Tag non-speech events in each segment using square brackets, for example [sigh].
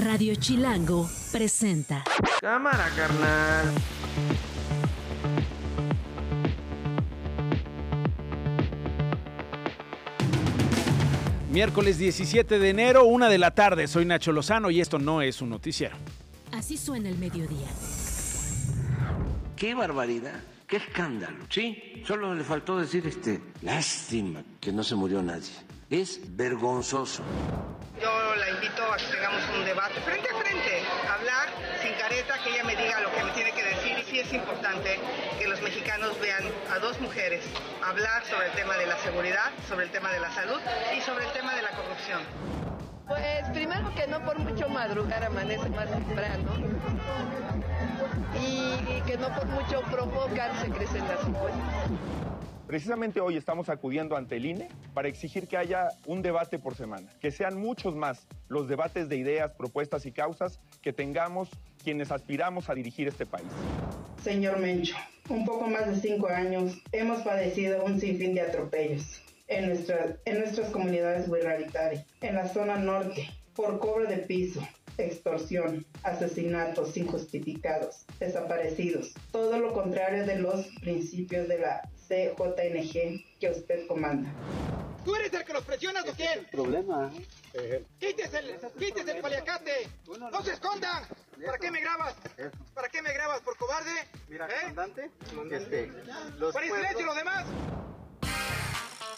Radio Chilango presenta. Cámara, carnal. Miércoles 17 de enero, una de la tarde. Soy Nacho Lozano y esto no es un noticiero. Así suena el mediodía. Qué barbaridad, qué escándalo. Sí, solo le faltó decir este. Lástima que no se murió nadie. Es vergonzoso. Yo la invito a que tengamos un debate frente a frente, hablar sin careta, que ella me diga lo que me tiene que decir y sí es importante que los mexicanos vean a dos mujeres hablar sobre el tema de la seguridad, sobre el tema de la salud y sobre el tema de la corrupción. Pues primero que no por mucho madrugar amanece más temprano y que no por mucho provocar se crecen las encuestas. Precisamente hoy estamos acudiendo ante el INE para exigir que haya un debate por semana, que sean muchos más los debates de ideas, propuestas y causas que tengamos quienes aspiramos a dirigir este país. Señor Mencho, un poco más de cinco años hemos padecido un sinfín de atropellos en, nuestra, en nuestras comunidades ruralitarias, en la zona norte, por cobro de piso, extorsión, asesinatos injustificados, desaparecidos, todo lo contrario de los principios de la CJNG que usted comanda. ¿Tú eres el que los presionas o quién? el problema. ¡Quítese el, quítese el paliacate! ¡No se escondan! ¿Para qué me grabas? ¿Para qué me grabas? ¿Por cobarde? Mira, ¿Eh? comandante, este, los ¡Para silencio los demás!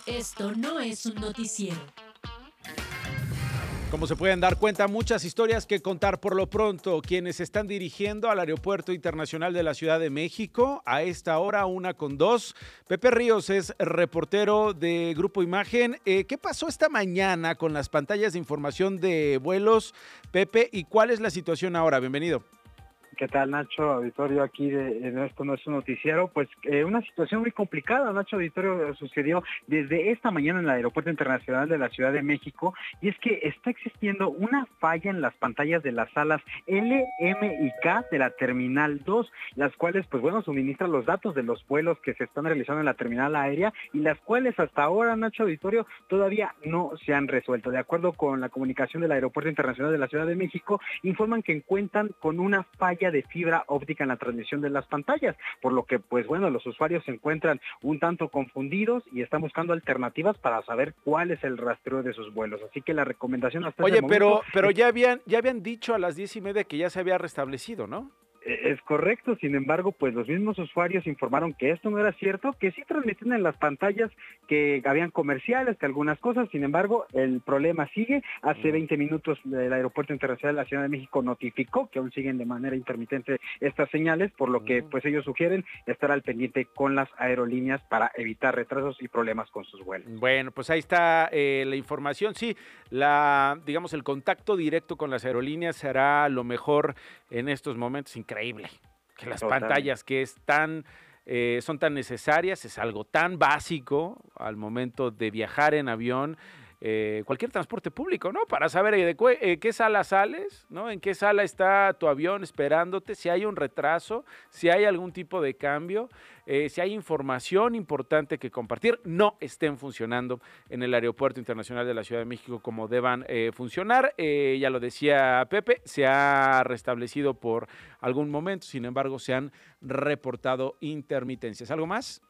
Esto no es un noticiero. Como se pueden dar cuenta, muchas historias que contar por lo pronto. Quienes están dirigiendo al Aeropuerto Internacional de la Ciudad de México, a esta hora, una con dos. Pepe Ríos es reportero de Grupo Imagen. Eh, ¿Qué pasó esta mañana con las pantallas de información de vuelos, Pepe? ¿Y cuál es la situación ahora? Bienvenido. ¿Qué tal, Nacho? Auditorio aquí de, en esto no es un noticiero. Pues eh, una situación muy complicada, Nacho Auditorio, sucedió desde esta mañana en el Aeropuerto Internacional de la Ciudad de México y es que está existiendo una falla en las pantallas de las salas L, M y K de la Terminal 2, las cuales, pues bueno, suministran los datos de los vuelos que se están realizando en la terminal aérea y las cuales hasta ahora, Nacho Auditorio, todavía no se han resuelto. De acuerdo con la comunicación del Aeropuerto Internacional de la Ciudad de México, informan que cuentan con una falla de fibra óptica en la transmisión de las pantallas, por lo que pues bueno, los usuarios se encuentran un tanto confundidos y están buscando alternativas para saber cuál es el rastreo de sus vuelos. Así que la recomendación hasta Oye, este pero, momento pero es- ya habían, ya habían dicho a las diez y media que ya se había restablecido, ¿no? Es correcto, sin embargo, pues los mismos usuarios informaron que esto no era cierto, que sí transmitían en las pantallas que habían comerciales, que algunas cosas, sin embargo, el problema sigue. Hace 20 minutos el Aeropuerto Internacional de la Ciudad de México notificó que aún siguen de manera intermitente estas señales, por lo que pues ellos sugieren estar al pendiente con las aerolíneas para evitar retrasos y problemas con sus vuelos. Bueno, pues ahí está eh, la información. Sí, la, digamos, el contacto directo con las aerolíneas será lo mejor en estos momentos. Increíble. Que las pantallas que es tan, eh, son tan necesarias, es algo tan básico al momento de viajar en avión. Eh, cualquier transporte público, ¿no? Para saber de eh, qué sala sales, ¿no? En qué sala está tu avión esperándote, si hay un retraso, si hay algún tipo de cambio, eh, si hay información importante que compartir, no estén funcionando en el Aeropuerto Internacional de la Ciudad de México como deban funcionar. Ya lo decía Pepe, se ha restablecido por algún momento, sin embargo, se han reportado intermitencias. ¿Algo más?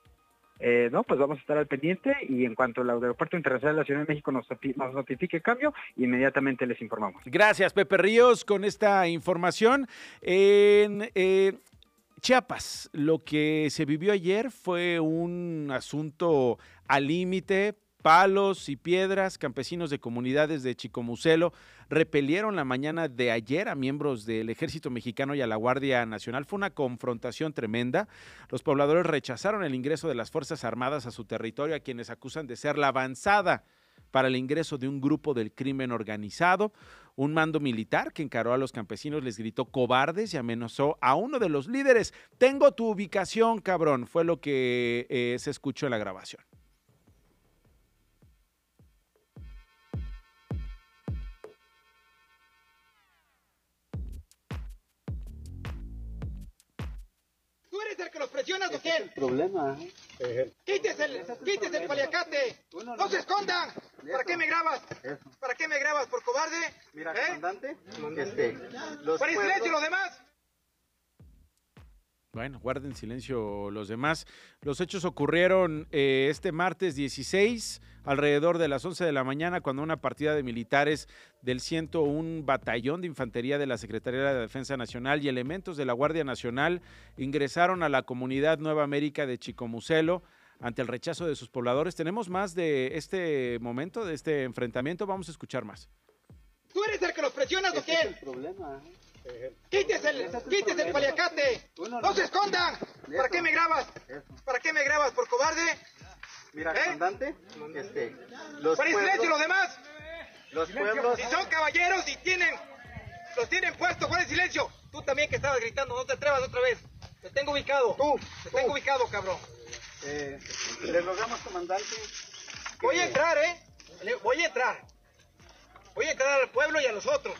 Eh, no, pues vamos a estar al pendiente y en cuanto el Aeropuerto Internacional de la Ciudad de México nos, nos notifique cambio, inmediatamente les informamos. Gracias, Pepe Ríos, con esta información. En eh, Chiapas, lo que se vivió ayer fue un asunto al límite. Palos y piedras, campesinos de comunidades de Chicomucelo repelieron la mañana de ayer a miembros del Ejército Mexicano y a la Guardia Nacional. Fue una confrontación tremenda. Los pobladores rechazaron el ingreso de las Fuerzas Armadas a su territorio, a quienes acusan de ser la avanzada para el ingreso de un grupo del crimen organizado. Un mando militar que encaró a los campesinos les gritó cobardes y amenazó a uno de los líderes. Tengo tu ubicación, cabrón. Fue lo que eh, se escuchó en la grabación. Que los presionas o quién? problema. ¡Quítese el, quítese el paliacate! ¡No se escondan! ¿Para qué me grabas? ¿Para qué me grabas? ¿Por cobarde? Mira, ¿Eh? comandante, este, los ¡Pon en silencio los demás! Bueno, guarden silencio los demás. Los hechos ocurrieron eh, este martes 16, alrededor de las 11 de la mañana, cuando una partida de militares del 101 Batallón de Infantería de la Secretaría de Defensa Nacional y elementos de la Guardia Nacional ingresaron a la comunidad Nueva América de Chicomucelo ante el rechazo de sus pobladores. Tenemos más de este momento, de este enfrentamiento. Vamos a escuchar más. ¿Tú eres el que los presionas o Ese es el quién? problema. ¡Quítese el, quítese el paliacate! ¡No se escondan! ¿Para qué me grabas? ¿Para qué me grabas? ¿Por cobarde? Mira, ¿Eh? comandante, este, los ¡Pon en silencio los demás! los pueblos, Si son caballeros y tienen, los tienen puestos, ¡pon en silencio! Tú también que estabas gritando, no te atrevas otra vez. Te tengo ubicado. Tú, te tengo ubicado, cabrón. eh, le rogamos, comandante, que- Voy a entrar, ¿eh? Voy a entrar. Voy a entrar al pueblo y a los otros.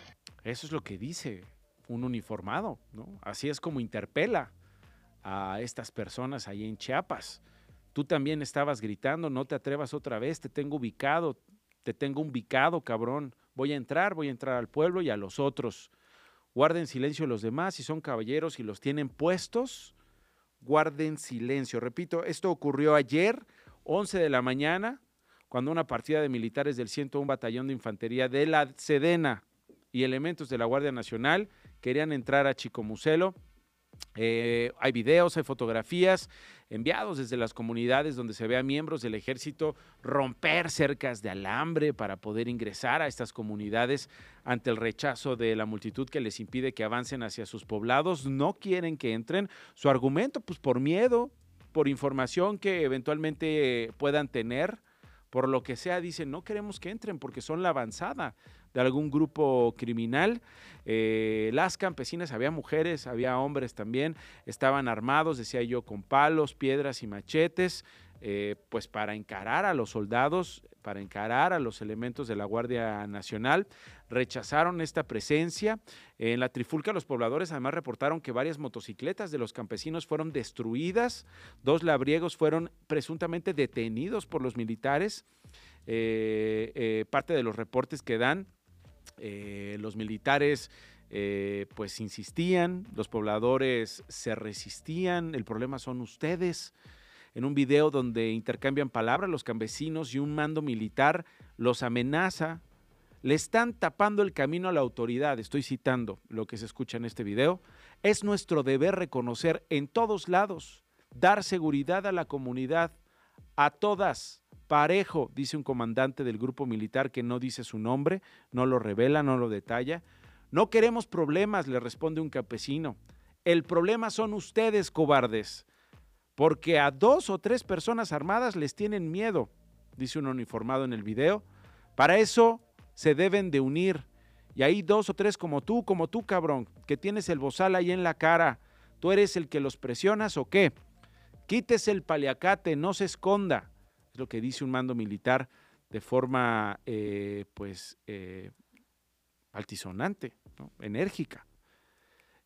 Eso es lo que dice un uniformado, ¿no? Así es como interpela a estas personas ahí en Chiapas. Tú también estabas gritando, no te atrevas otra vez, te tengo ubicado, te tengo ubicado, cabrón. Voy a entrar, voy a entrar al pueblo y a los otros. Guarden silencio los demás, si son caballeros y los tienen puestos, guarden silencio. Repito, esto ocurrió ayer, 11 de la mañana, cuando una partida de militares del 101 Batallón de Infantería de la Sedena y elementos de la Guardia Nacional querían entrar a Chicomucelo. Eh, hay videos, hay fotografías enviados desde las comunidades donde se ve a miembros del ejército romper cercas de alambre para poder ingresar a estas comunidades ante el rechazo de la multitud que les impide que avancen hacia sus poblados. No quieren que entren. Su argumento, pues por miedo, por información que eventualmente puedan tener, por lo que sea, dicen, no queremos que entren porque son la avanzada de algún grupo criminal. Eh, las campesinas, había mujeres, había hombres también, estaban armados, decía yo, con palos, piedras y machetes, eh, pues para encarar a los soldados, para encarar a los elementos de la Guardia Nacional. Rechazaron esta presencia. En la trifulca los pobladores además reportaron que varias motocicletas de los campesinos fueron destruidas, dos labriegos fueron presuntamente detenidos por los militares. Eh, parte de los reportes que dan, eh, los militares eh, pues insistían, los pobladores se resistían, el problema son ustedes. En un video donde intercambian palabras los campesinos y un mando militar los amenaza, le están tapando el camino a la autoridad, estoy citando lo que se escucha en este video, es nuestro deber reconocer en todos lados, dar seguridad a la comunidad, a todas, parejo, dice un comandante del grupo militar que no dice su nombre, no lo revela, no lo detalla. No queremos problemas, le responde un campesino. El problema son ustedes, cobardes, porque a dos o tres personas armadas les tienen miedo, dice un uniformado en el video. Para eso se deben de unir. Y hay dos o tres como tú, como tú, cabrón, que tienes el bozal ahí en la cara. ¿Tú eres el que los presionas o qué? Quítese el paliacate, no se esconda. Es lo que dice un mando militar de forma, eh, pues, eh, altisonante, enérgica.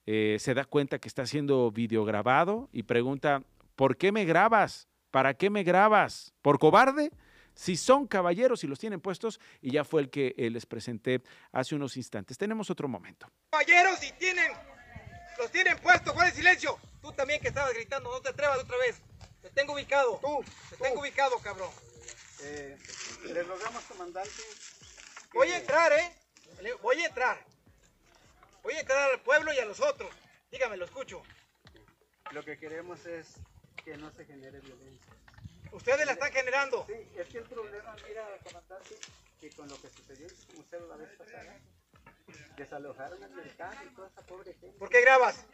Eh, se da cuenta que está siendo videograbado y pregunta, ¿por qué me grabas? ¿Para qué me grabas? ¿Por cobarde? Si son caballeros y los tienen puestos, y ya fue el que les presenté hace unos instantes. Tenemos otro momento. Caballeros y tienen, los tienen puestos, ¡pon en silencio! Tú también que estabas gritando, no te atrevas otra vez. Te tengo ubicado. Tú, te tengo ubicado, cabrón. eh, le rogamos, comandante, que- Voy a entrar, ¿eh? Voy a entrar. Voy a entrar al pueblo y a los otros. Dígame, lo escucho. lo que queremos es que no se genere violencia. Ustedes la están generando. Sí, es que el problema, mira, comandante, que con lo que sucedió en Museo la vez pasada, desalojaron el mercado y toda esa pobre gente. ¿Por qué grabas?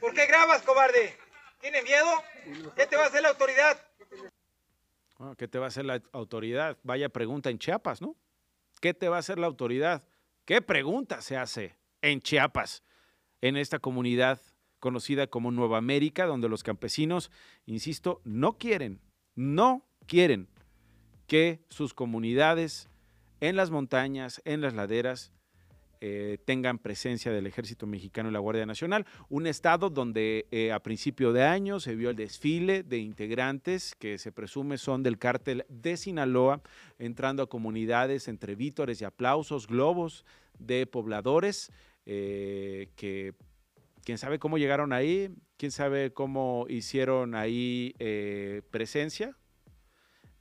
¿Por qué grabas, cobarde? ¿Tienes miedo? ¿Qué te va a hacer la autoridad? Bueno, ¿Qué te va a hacer la autoridad? Vaya pregunta en Chiapas, ¿no? ¿Qué te va a hacer la autoridad? ¿Qué pregunta se hace en Chiapas, en esta comunidad conocida como Nueva América, donde los campesinos, insisto, no quieren, no quieren que sus comunidades en las montañas, en las laderas, eh, tengan presencia del Ejército Mexicano y la Guardia Nacional. Un estado donde eh, a principio de año se vio el desfile de integrantes que se presume son del cártel de Sinaloa, entrando a comunidades entre vítores y aplausos, globos de pobladores eh, que quién sabe cómo llegaron ahí, quién sabe cómo hicieron ahí presencia.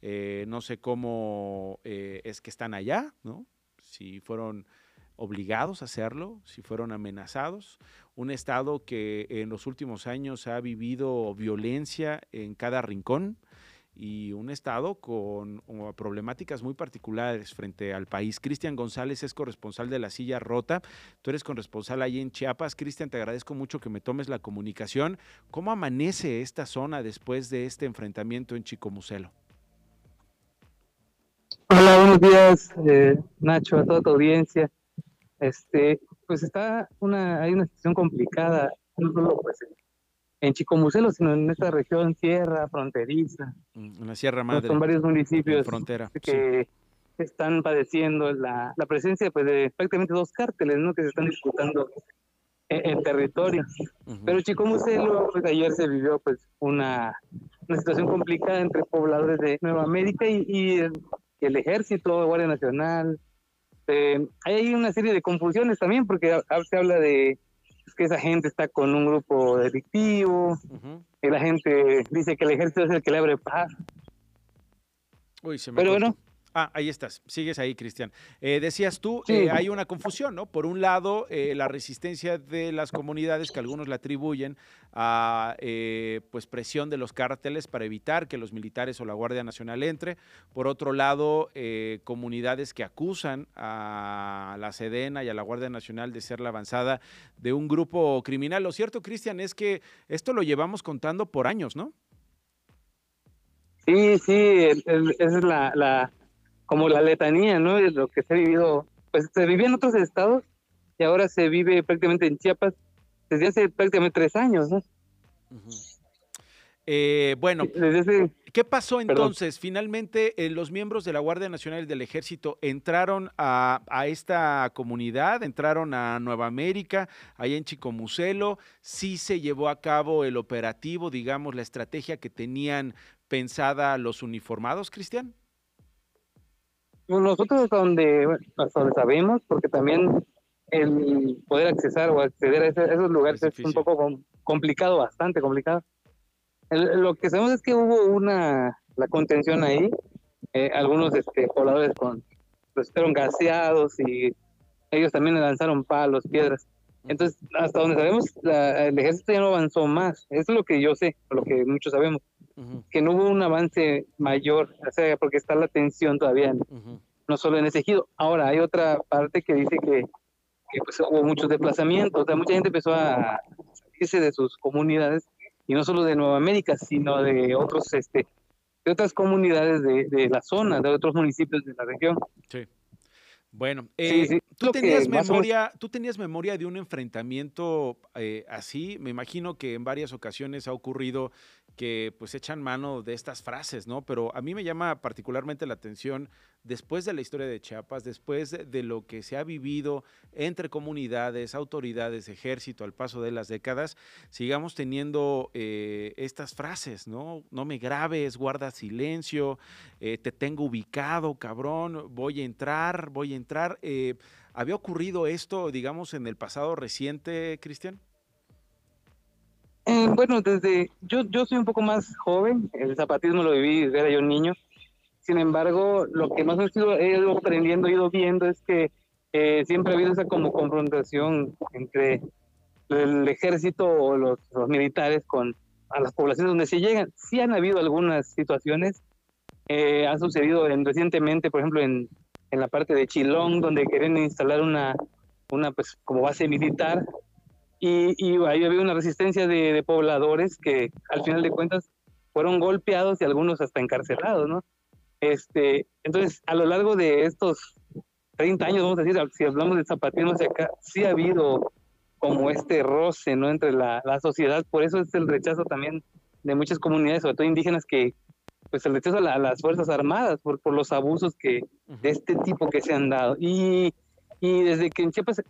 no sé cómo es que están allá, ¿no? Si fueron obligados a hacerlo, si fueron amenazados. Un Estado que en los últimos años ha vivido violencia en cada rincón y un Estado con problemáticas muy particulares frente al país. Cristian González es corresponsal de La Silla Rota. Tú eres corresponsal ahí en Chiapas. Cristian, te agradezco mucho que me tomes la comunicación. ¿Cómo amanece esta zona después de este enfrentamiento en Chicomucelo? Hola, buenos días, eh, Nacho, a toda tu audiencia este, pues está una, hay una situación complicada, no solo pues en Chicomucelo, sino en esta región sierra, fronteriza. En la Sierra Madre. Son varios municipios frontera, que están padeciendo la, la, presencia pues, de prácticamente dos cárteles ¿no? que se están disputando en, territorio. Pero Chicomucelo, pues ayer se vivió pues una, una situación complicada entre pobladores de Nueva América y, y el, el ejército, Guardia Nacional, este, hay una serie de confusiones también, porque se habla de que esa gente está con un grupo delictivo, y la gente dice que el ejército es el que le abre paz. Uy, se me Pero bueno, Ah, ahí estás, sigues ahí, Cristian. Eh, decías tú, eh, hay una confusión, ¿no? Por un lado, eh, la resistencia de las comunidades, que algunos le atribuyen a pues presión de los cárteles para evitar que los militares o la Guardia Nacional entre. Por otro lado, comunidades que acusan a la Sedena y a la Guardia Nacional de ser la avanzada de un grupo criminal. Lo cierto, Cristian, es que esto lo llevamos contando por años, ¿no? Sí, sí, esa es la como la letanía, ¿no? De lo que se ha vivido, pues se vivía en otros estados y ahora se vive prácticamente en Chiapas desde hace prácticamente tres años, ¿no? Eh, bueno, ¿qué pasó entonces? Finalmente, eh, los miembros de la Guardia Nacional y del Ejército entraron a, a, esta comunidad, entraron a Nueva América, allá en Chicomucelo. Sí se llevó a cabo el operativo, digamos, la estrategia que tenían pensada los uniformados, Cristian. Nosotros donde, donde sabemos, porque también el poder accesar o acceder a, esos lugares es, un poco complicado, bastante complicado. lo que sabemos es que hubo una la contención ahí, eh, algunos este, pobladores con, pues, fueron gaseados y ellos también lanzaron palos, piedras. Entonces, hasta donde sabemos, el ejército ya no avanzó más. Eso es lo que yo sé, lo que muchos sabemos que no hubo un avance mayor, o sea, porque está la tensión todavía, no solo en ese ejido. Ahora, hay otra parte que dice que, que pues, hubo muchos desplazamientos, o sea, mucha gente empezó a salirse de sus comunidades, y no solo de Nueva América, sino de otros, este, de otras comunidades de, de la zona, de otros municipios de la región. Sí. Bueno, eh, ¿tú, tenías memoria, ¿tú tenías memoria de un enfrentamiento eh, así? Me imagino que en varias ocasiones ha ocurrido que pues echan mano de estas frases, ¿no? Pero a mí me llama particularmente la atención después de la historia de Chiapas, después de, lo que se ha vivido entre comunidades, autoridades, ejército al paso de las décadas, sigamos teniendo eh, estas frases, ¿no? No me grabes, guarda silencio, eh, te tengo ubicado, cabrón, voy a entrar, voy a entrar. Eh, ¿Había ocurrido esto, digamos, en el pasado reciente, Cristian? Bueno, desde yo, yo soy un poco más joven, el zapatismo lo viví desde era yo niño, sin embargo, lo que más he ido aprendiendo, he ido viendo es que eh, siempre ha habido esa como confrontación entre el ejército o los, militares con a las poblaciones donde se llegan. Sí han habido algunas situaciones, eh, ha sucedido en, recientemente, por ejemplo, en, en la parte de Chilón, donde quieren instalar una, una pues, como base militar, y, y ahí había una resistencia de, de pobladores que al final de cuentas fueron golpeados y algunos hasta encarcelados, ¿no? Este, entonces, a lo largo de estos 30 años, vamos a decir, si hablamos de zapatismo hacia acá, sí ha habido como este roce, ¿no? Entre la, sociedad, por eso es el rechazo también de muchas comunidades, sobre todo indígenas, que, pues el rechazo a, las Fuerzas Armadas por, por los abusos que, de este tipo que se han dado. Y Y desde que en Chiapas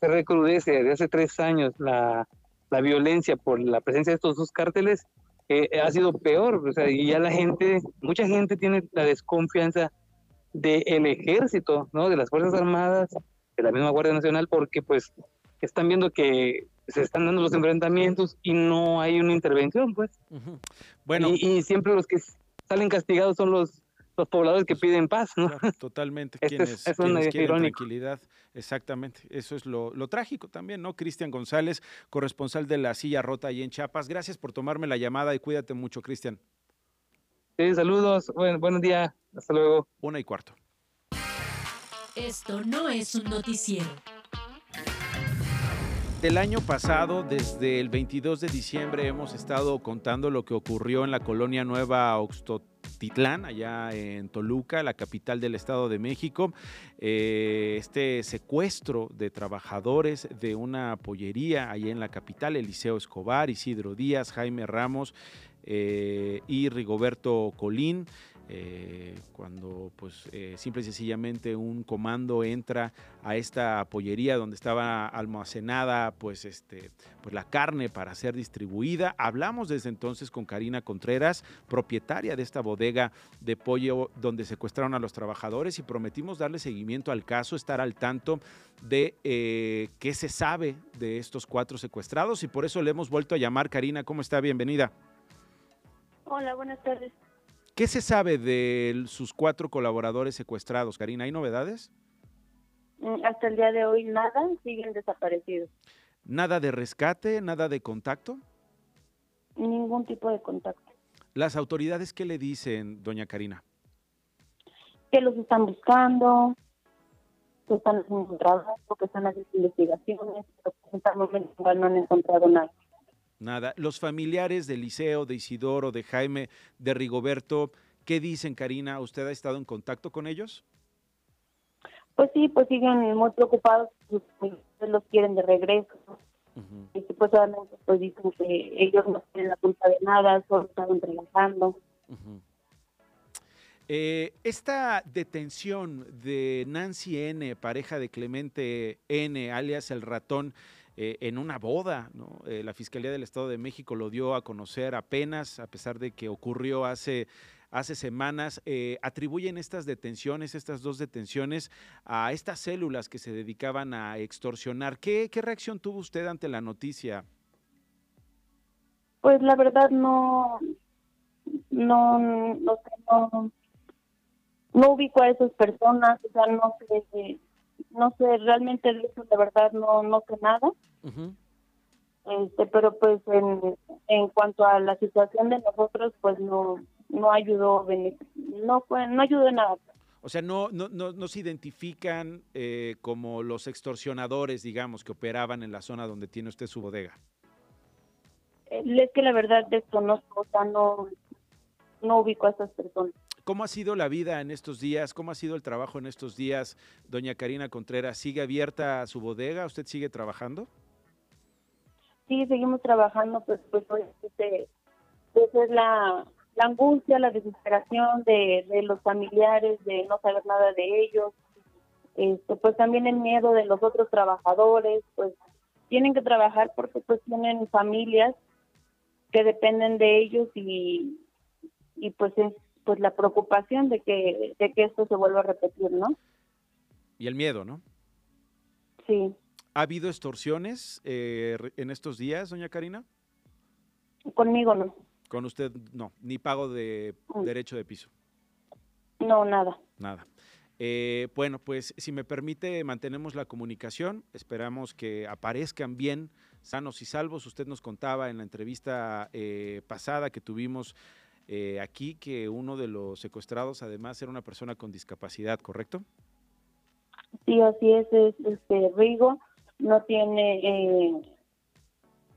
se recrudece, desde hace tres años, la, la violencia por la presencia de estos dos cárteles, eh, ha sido peor. O sea, y ya la gente, mucha gente tiene la desconfianza del ejército, ¿no? De las Fuerzas Armadas, de la misma Guardia Nacional, porque pues están viendo que se están dando los enfrentamientos y no hay una intervención, pues. Bueno. Y, siempre los que salen castigados son los, los pobladores que piden paz, ¿no? totalmente. [laughs] Este quienes, es, una quienes quieren irónico. tranquilidad. Exactamente. Eso es lo, lo trágico también, ¿no? Cristian González, corresponsal de la silla rota ahí en Chiapas. Gracias por tomarme la llamada y cuídate mucho, Cristian. Sí, saludos. Buen, buen día. Hasta luego. Una y cuarto. Esto no es un noticiero. Del año pasado, desde el 22 de diciembre, hemos estado contando lo que ocurrió en la colonia Nueva Oxtotitlán, allá en Toluca, la capital del Estado de México. Eh, este secuestro de trabajadores de una pollería allá en la capital, Eliseo Escobar, Isidro Díaz, Jaime Ramos eh, y Rigoberto Colín. Eh, cuando pues eh, simple y sencillamente un comando entra a esta pollería donde estaba almacenada pues este pues la carne para ser distribuida. Hablamos desde entonces con Karina Contreras, propietaria de esta bodega de pollo donde secuestraron a los trabajadores y prometimos darle seguimiento al caso, estar al tanto de eh, qué se sabe de estos cuatro secuestrados y por eso le hemos vuelto a llamar. Karina, ¿cómo está? Bienvenida. Hola, buenas tardes. ¿Qué se sabe de sus cuatro colaboradores secuestrados, Karina? ¿Hay novedades? Mm, Hasta el día de hoy nada, siguen desaparecidos. ¿Nada de rescate? ¿Nada de contacto? Ningún tipo de contacto. ¿Las autoridades qué le dicen, doña Karina? Que los están buscando, que están haciendo un trabajo, que están haciendo investigaciones, pero hasta el momento igual no han encontrado nada. Nada. Los familiares de Liceo, de Isidoro, de Jaime, de Rigoberto, ¿qué dicen, Karina? ¿Usted ha estado en contacto con ellos? Pues sí, pues siguen muy preocupados, familiares los quieren de regreso. Y supuestamente pues dicen que ellos no tienen la culpa de nada, solo estaban trabajando. Eh, esta detención de Nancy N., pareja de Clemente N., alias el ratón, eh, en una boda, ¿no? Eh, la Fiscalía del Estado de México lo dio a conocer apenas, a pesar de que ocurrió hace, hace semanas. Eh, atribuyen estas detenciones, estas dos detenciones, a estas células que se dedicaban a extorsionar. ¿Qué, reacción tuvo usted ante la noticia? Pues la verdad no, no, no no, no ubico a esas personas, o sea, no sé, no sé, realmente de eso de verdad no, no sé nada. Este, pero pues en, en cuanto a la situación de nosotros, pues no, no ayudó, no no ayudó en nada. O sea, no, no, no, no se identifican eh, como los extorsionadores, digamos, que operaban en la zona donde tiene usted su bodega. Eh, Es que la verdad desconozco, o sea, no, no ubico a esas personas. ¿Cómo ha sido la vida en estos días? ¿Cómo ha sido el trabajo en estos días, doña Karina Contreras? ¿Sigue abierta su bodega? ¿Usted sigue trabajando? Sí, seguimos trabajando, pues, pues, obviamente, pues es la, la angustia, la desesperación de, de los familiares, de no saber nada de ellos, este, pues también el miedo de los otros trabajadores, pues tienen que trabajar porque pues tienen familias que dependen de ellos y, y pues es pues la preocupación de que, de que esto se vuelva a repetir, ¿no? Y el miedo, ¿no? Sí, ¿Ha habido extorsiones eh, en estos días, doña Karina? conmigo no, Con usted no, ni pago de Mm. derecho de piso, no, nada. nada. Eh, bueno, pues si me permite, mantenemos la comunicación. Esperamos que aparezcan bien, sanos y salvos. Usted nos contaba en la entrevista eh, pasada que tuvimos eh, aquí que uno de los secuestrados además era una persona con discapacidad, ¿correcto? Sí, así es, es este Rigo, no tiene, eh,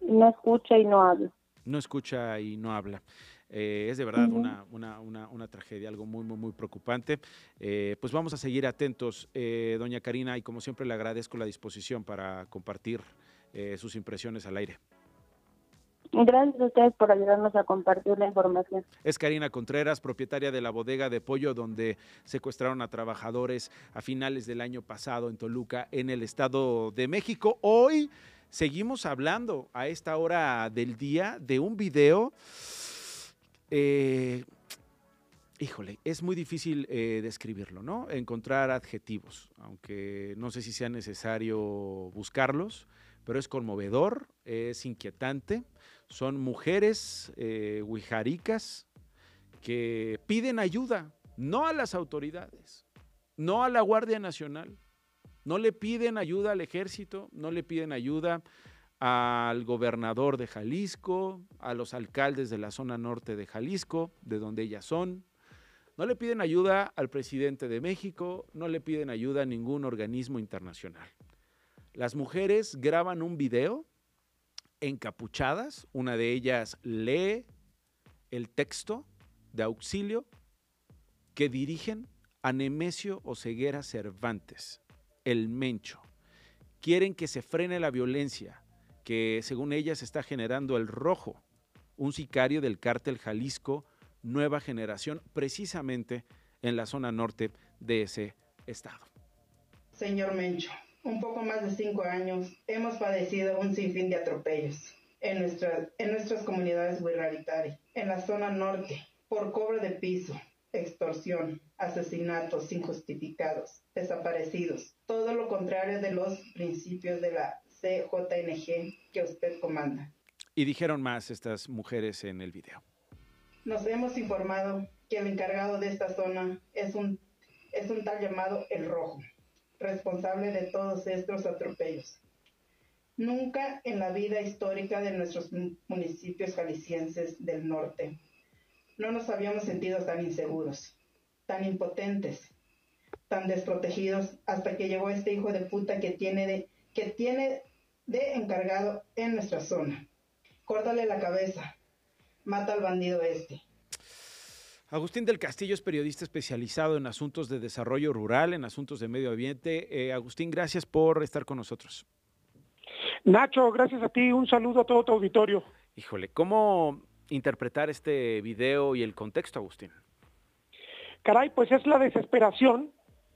no escucha y no habla. No escucha y no habla. Eh, es de verdad una, una, una, una tragedia, algo muy, muy, muy preocupante. Eh, pues vamos a seguir atentos, eh, doña Karina, y como siempre le agradezco la disposición para compartir eh, sus impresiones al aire. Gracias a ustedes por ayudarnos a compartir la información. Es Karina Contreras, propietaria de la bodega de pollo donde secuestraron a trabajadores a finales del año pasado en Toluca, en el Estado de México. Hoy seguimos hablando a esta hora del día de un video. Eh, híjole, es muy difícil eh, describirlo, ¿no? Encontrar adjetivos, aunque no sé si sea necesario buscarlos, pero es conmovedor, es inquietante son mujeres eh, huijaricas que piden ayuda, no a las autoridades, no a la Guardia Nacional, no le piden ayuda al ejército, no le piden ayuda al gobernador de Jalisco, a los alcaldes de la zona norte de Jalisco, de donde ellas son. No le piden ayuda al presidente de México, no le piden ayuda a ningún organismo internacional. Las mujeres graban un video encapuchadas, una de ellas lee el texto de auxilio que dirigen a Nemesio Oseguera Cervantes, el Mencho. Quieren que se frene la violencia que según ellas está generando el Rojo, un sicario del cártel Jalisco Nueva Generación, precisamente en la zona norte de ese estado. Señor Mencho, un poco más de cinco años, hemos padecido un sinfín de atropellos en, nuestra, en nuestras comunidades Wirraritari, en la zona norte, por cobro de piso, extorsión, asesinatos injustificados, desaparecidos, todo lo contrario de los principios de la CJNG que usted comanda. Y dijeron más estas mujeres en el video. Nos hemos informado que el encargado de esta zona es un, es un tal llamado El Rojo, responsable de todos estos atropellos. Nunca en la vida histórica de nuestros municipios jaliscienses del norte no nos habíamos sentido tan inseguros, tan impotentes, tan desprotegidos hasta que llegó este hijo de puta que tiene de, que tiene de encargado en nuestra zona. Córtale la cabeza, mata al bandido este. Agustín del Castillo es periodista especializado en asuntos de desarrollo rural, en asuntos de medio ambiente. Eh, Agustín, gracias por estar con nosotros. Nacho, gracias a ti. Un saludo a todo tu auditorio. Híjole, ¿cómo interpretar este video y el contexto, Agustín? Caray, pues es la desesperación.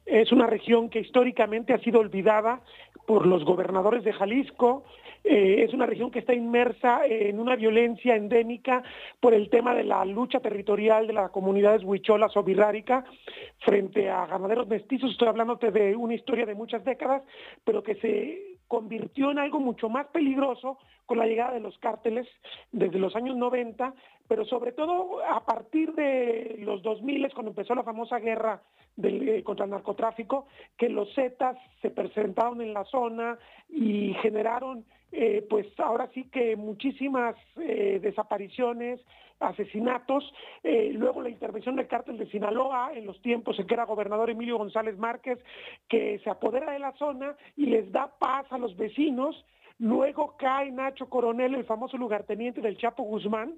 Es una región que históricamente ha sido olvidada por los gobernadores de Jalisco, eh, es una región que está inmersa en una violencia endémica por el tema de la lucha territorial de las comunidades huicholas o birrárica frente a ganaderos mestizos. Estoy hablándote de una historia de muchas décadas, pero que se convirtió en algo mucho más peligroso con la llegada de los cárteles desde los años 90, pero sobre todo a partir de los 2000, cuando empezó la famosa guerra eh, contra el narcotráfico, que los Zetas se presentaron en la zona y generaron eh, pues ahora sí que muchísimas eh, desapariciones, asesinatos, luego la intervención del cártel de Sinaloa en los tiempos en que era gobernador Emilio González Márquez, que se apodera de la zona y les da paz a los vecinos Luego cae Nacho Coronel, el famoso lugarteniente del Chapo Guzmán,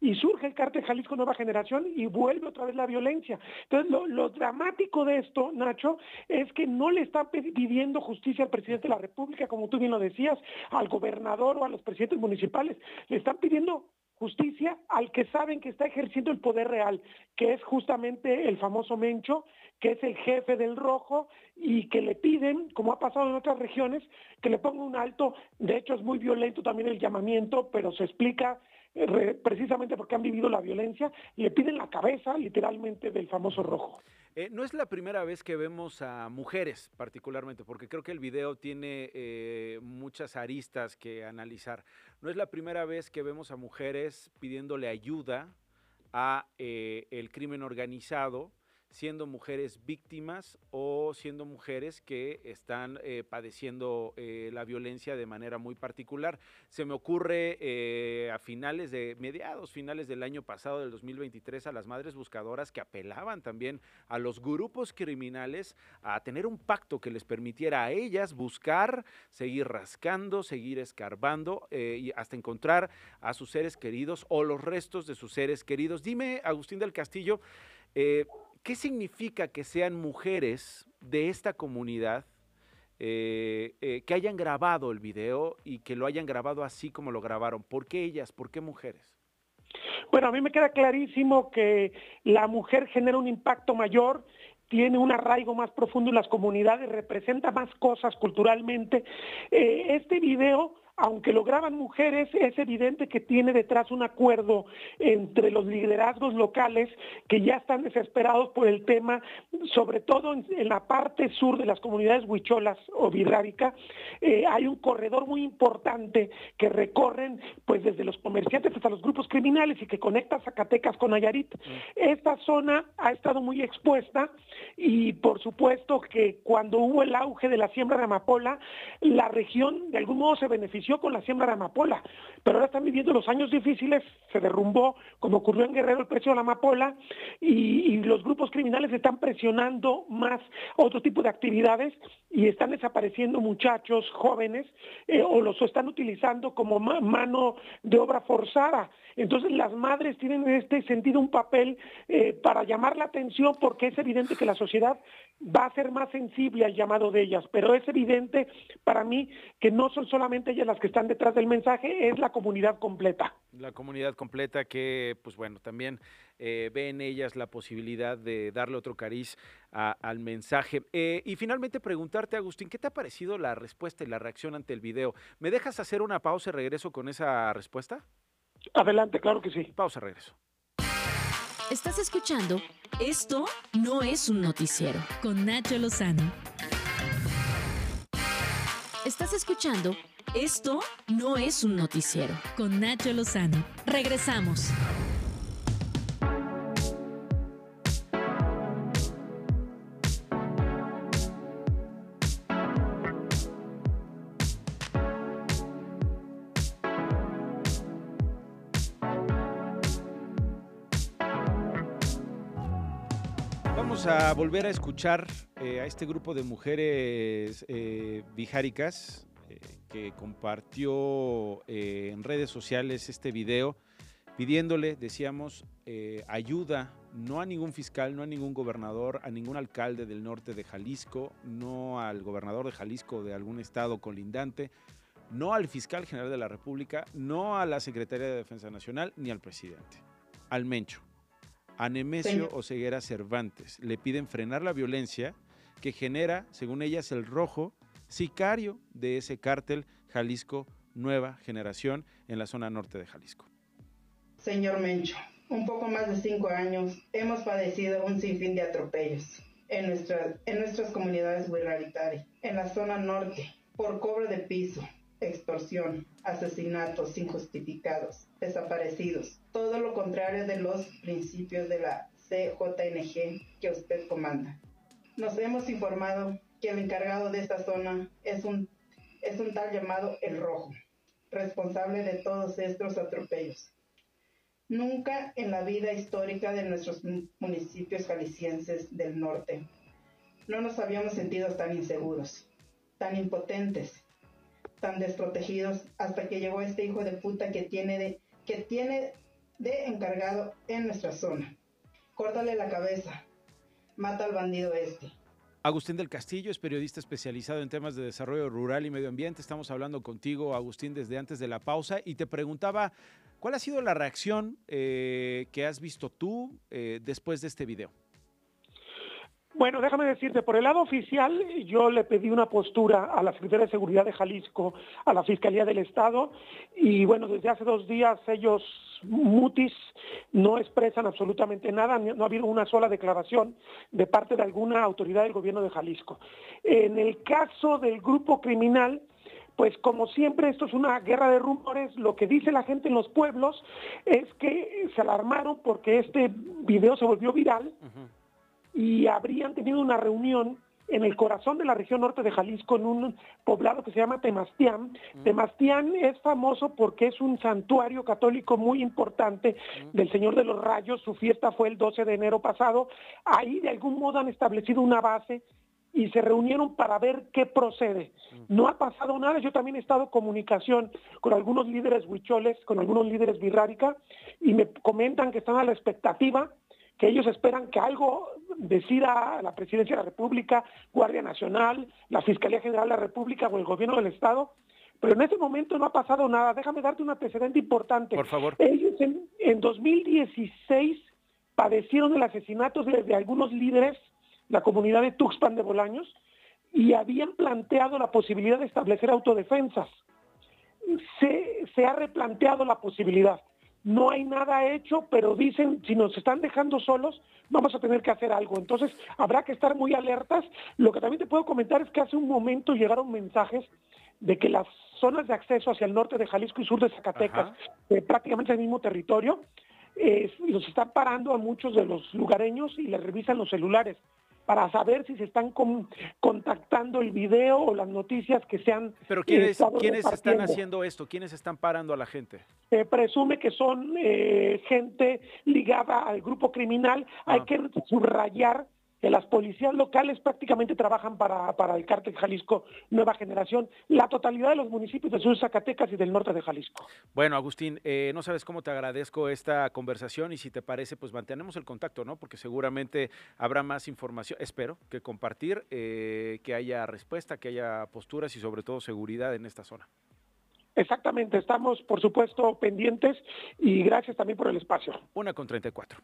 y surge el cártel Jalisco Nueva Generación y vuelve otra vez la violencia. Entonces, lo, dramático de esto, Nacho, es que no le están pidiendo justicia al presidente de la República, como tú bien lo decías, al gobernador o a los presidentes municipales. Le están pidiendo justicia al que saben que está ejerciendo el poder real, que es justamente el famoso Mencho, que es el jefe del rojo y que le piden, como ha pasado en otras regiones, que le ponga un alto. De hecho, es muy violento también el llamamiento, pero se explica eh, precisamente porque han vivido la violencia le piden la cabeza literalmente del famoso rojo. Eh, no es la primera vez que vemos a mujeres particularmente, porque creo que el video tiene eh, muchas aristas que analizar. No es la primera vez que vemos a mujeres pidiéndole ayuda a el crimen organizado siendo mujeres víctimas o siendo mujeres que están eh, padeciendo eh, la violencia de manera muy particular. Se me ocurre eh, a finales de, mediados, finales del año pasado, del 2023, a las madres buscadoras que apelaban también a los grupos criminales a tener un pacto que les permitiera a ellas buscar, seguir rascando, seguir escarbando y hasta encontrar a sus seres queridos o los restos de sus seres queridos. Dime, Agustín del Castillo, ¿Qué significa que sean mujeres de esta comunidad eh, eh, que hayan grabado el video y que lo hayan grabado así como lo grabaron. ¿Por qué ellas? ¿Por qué mujeres? Bueno, a mí me queda clarísimo que la mujer genera un impacto mayor, tiene un arraigo más profundo en las comunidades, representa más cosas culturalmente. Eh, este video aunque lo graban mujeres, es evidente que tiene detrás un acuerdo entre los liderazgos locales que ya están desesperados por el tema, sobre todo en, la parte sur de las comunidades huicholas o birrárica, eh, hay un corredor muy importante que recorren pues desde los comerciantes hasta los grupos criminales y que conecta Zacatecas con Nayarit. Esta zona ha estado muy expuesta y por supuesto que cuando hubo el auge de la siembra de amapola, la región de algún modo se benefició con la siembra de amapola, pero ahora están viviendo los años difíciles, se derrumbó, como ocurrió en Guerrero, el precio de la amapola, y, los grupos criminales están presionando más otro tipo de actividades y están desapareciendo muchachos jóvenes eh, o los están utilizando como mano de obra forzada. Entonces las madres tienen en este sentido un papel eh, para llamar la atención porque es evidente que la sociedad va a ser más sensible al llamado de ellas, pero es evidente para mí que no son solamente ellas las que están detrás del mensaje, es la comunidad completa. La comunidad completa que, pues bueno, también eh, ve en ellas la posibilidad de darle otro cariz al mensaje. Eh, y finalmente preguntarte, Agustín, ¿qué te ha parecido la respuesta y la reacción ante el video? ¿Me dejas hacer una pausa y regreso con esa respuesta? Adelante, claro que sí. Pausa, regreso. Estás escuchando Esto no es un noticiero con Nacho Lozano. Estás escuchando Esto no es un noticiero con Nacho Lozano. Regresamos. A volver a escuchar eh, a este grupo de mujeres eh, bijáricas eh, que compartió en redes sociales este video pidiéndole, decíamos, ayuda no a ningún fiscal, no a ningún gobernador, a ningún alcalde del norte de Jalisco, no al gobernador de Jalisco de algún estado colindante, no al fiscal general de la República, no a la Secretaría de Defensa Nacional, ni al presidente, al Mencho a Nemesio Oseguera Cervantes. Le piden frenar la violencia que genera, según ellas, el rojo, sicario de ese cártel Jalisco Nueva Generación en la zona norte de Jalisco. Señor Mencho, un poco más de cinco años hemos padecido un sinfín de atropellos en, nuestra, en nuestras comunidades Wirraritari, en la zona norte, por cobro de piso, extorsión, asesinatos injustificados, desaparecidos, todo lo contrario de los principios de la CJNG que usted comanda. Nos hemos informado que el encargado de esta zona es un, es un tal llamado El Rojo, responsable de todos estos atropellos. Nunca en la vida histórica de nuestros municipios jaliscienses del norte no nos habíamos sentido tan inseguros, tan impotentes, tan desprotegidos hasta que llegó este hijo de puta que tiene de, que tiene de encargado en nuestra zona. Córtale la cabeza. Mata al bandido este. Agustín del Castillo es periodista especializado en temas de desarrollo rural y medio ambiente. Estamos hablando contigo, Agustín, desde antes de la pausa y te preguntaba, ¿cuál ha sido la reacción eh, que has visto tú eh, después de este video? Bueno, déjame decirte, por el lado oficial, yo le pedí una postura a la Secretaría de Seguridad de Jalisco, a la Fiscalía del Estado, y bueno, desde hace dos días ellos, mutis, no expresan absolutamente nada, no ha habido una sola declaración de parte de alguna autoridad del gobierno de Jalisco. En el caso del grupo criminal, pues como siempre esto es una guerra de rumores, lo que dice la gente en los pueblos es que se alarmaron porque este video se volvió viral y habrían tenido una reunión en el corazón de la región norte de Jalisco, en un poblado que se llama Temastián. Temastián es famoso porque es un santuario católico muy importante del Señor de los Rayos. Su fiesta fue el 12 de enero pasado. Ahí de algún modo han establecido una base y se reunieron para ver qué procede. No ha pasado nada, yo también he estado en comunicación con algunos líderes huicholes, con algunos líderes birrárica, y me comentan que están a la expectativa que ellos esperan que algo decida la Presidencia de la República, Guardia Nacional, la Fiscalía General de la República o el Gobierno del Estado, pero en ese momento no ha pasado nada. Déjame darte un antecedente importante. Por favor. Ellos en, en 2016 padecieron el asesinato de, de algunos líderes, la comunidad de Tuxpan de Bolaños, y habían planteado la posibilidad de establecer autodefensas. Se, se ha replanteado la posibilidad. No hay nada hecho, pero dicen, si nos están dejando solos, vamos a tener que hacer algo. Entonces, habrá que estar muy alertas. Lo que también te puedo comentar es que hace un momento llegaron mensajes de que las zonas de acceso hacia el norte de Jalisco y sur de Zacatecas, eh, prácticamente el mismo territorio, eh, los están parando a muchos de los lugareños y les revisan los celulares para saber si se están con- contactando el video o las noticias que se han Pero eh, ¿quiénes, ¿quiénes están haciendo esto? ¿Quiénes están parando a la gente? Se presume que son eh, gente ligada al grupo criminal. Hay Ah. que subrayar que las policías locales prácticamente trabajan para, para el cártel Jalisco Nueva Generación, la totalidad de los municipios del sur de Zacatecas y del norte de Jalisco. Bueno, Agustín, eh, no sabes cómo te agradezco esta conversación y si te parece, pues mantenemos el contacto, ¿no? Porque seguramente habrá más información, espero, que compartir, eh, que haya respuesta, que haya posturas y sobre todo seguridad en esta zona. Exactamente, estamos por supuesto pendientes y gracias también por el espacio. Una con 34.